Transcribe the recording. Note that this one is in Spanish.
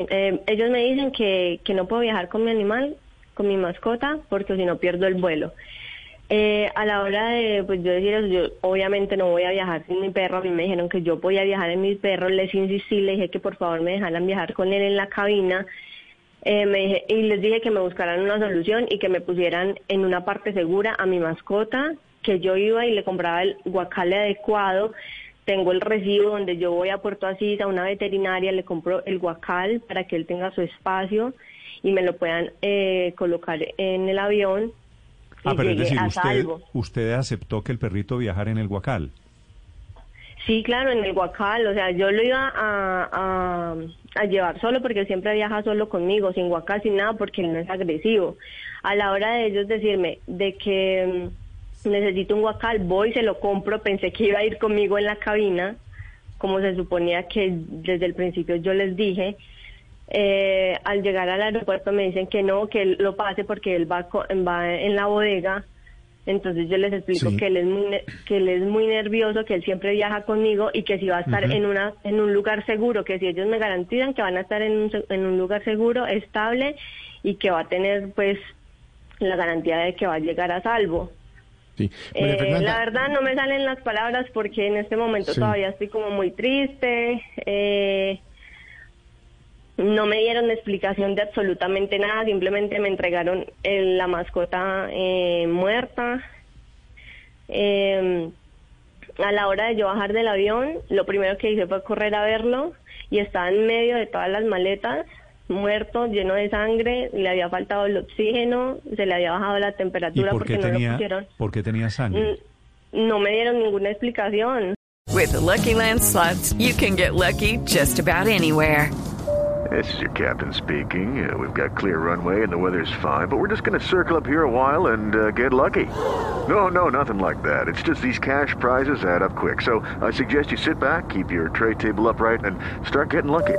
Eh, ellos me dicen que, que no puedo viajar con mi animal, con mi mascota, porque si no pierdo el vuelo. Eh, a la hora de pues yo decir yo obviamente no voy a viajar sin mi perro, a mí me dijeron que yo podía viajar en mi perro, les insistí, les dije que por favor me dejaran viajar con él en la cabina, eh, me dije, y les dije que me buscaran una solución y que me pusieran en una parte segura a mi mascota, que yo iba y le compraba el guacal adecuado, tengo el recibo donde yo voy a Puerto Asís a una veterinaria, le compro el guacal para que él tenga su espacio y me lo puedan eh, colocar en el avión Ah, y pero es decir, usted, usted aceptó que el perrito viajara en el guacal. Sí, claro, en el guacal, o sea, yo lo iba a, a, a llevar solo porque él siempre viaja solo conmigo, sin guacal, sin nada, porque él no es agresivo. A la hora de ellos decirme de que necesito un guacal, voy, se lo compro, pensé que iba a ir conmigo en la cabina, como se suponía que desde el principio yo les dije. Eh, al llegar al aeropuerto me dicen que no, que él lo pase porque él va, va en la bodega. Entonces yo les explico Sí. que él es muy que él es muy nervioso, que él siempre viaja conmigo y que si va a estar en una en un lugar seguro, que si ellos me garantizan que van a estar en un, en un lugar seguro, estable y que va a tener pues la garantía de que va a llegar a salvo. Sí. María Eh, Fernanda, la verdad no me salen las palabras porque en este momento Sí. todavía estoy como muy triste. eh, no me dieron explicación de absolutamente nada, simplemente me entregaron el- la mascota eh, muerta. Eh, a la hora de yo bajar del avión, lo primero que hice fue correr a verlo y estaba en medio de todas las maletas, muerto, lleno de sangre, le había faltado el oxígeno, se le había bajado la ¿Y temperatura por porque no lo pusieron. por qué tenía sangre? Mm, No me dieron ninguna explicación. With the Lucky Land slots, you can get lucky just about anywhere. This is your captain speaking. Uh, we've got clear runway and the weather's fine, but we're just going to circle up here a while and uh, get lucky. No, no, nothing like that. It's just these cash prizes add up quick. So I suggest you sit back, keep your tray table upright, and start getting lucky.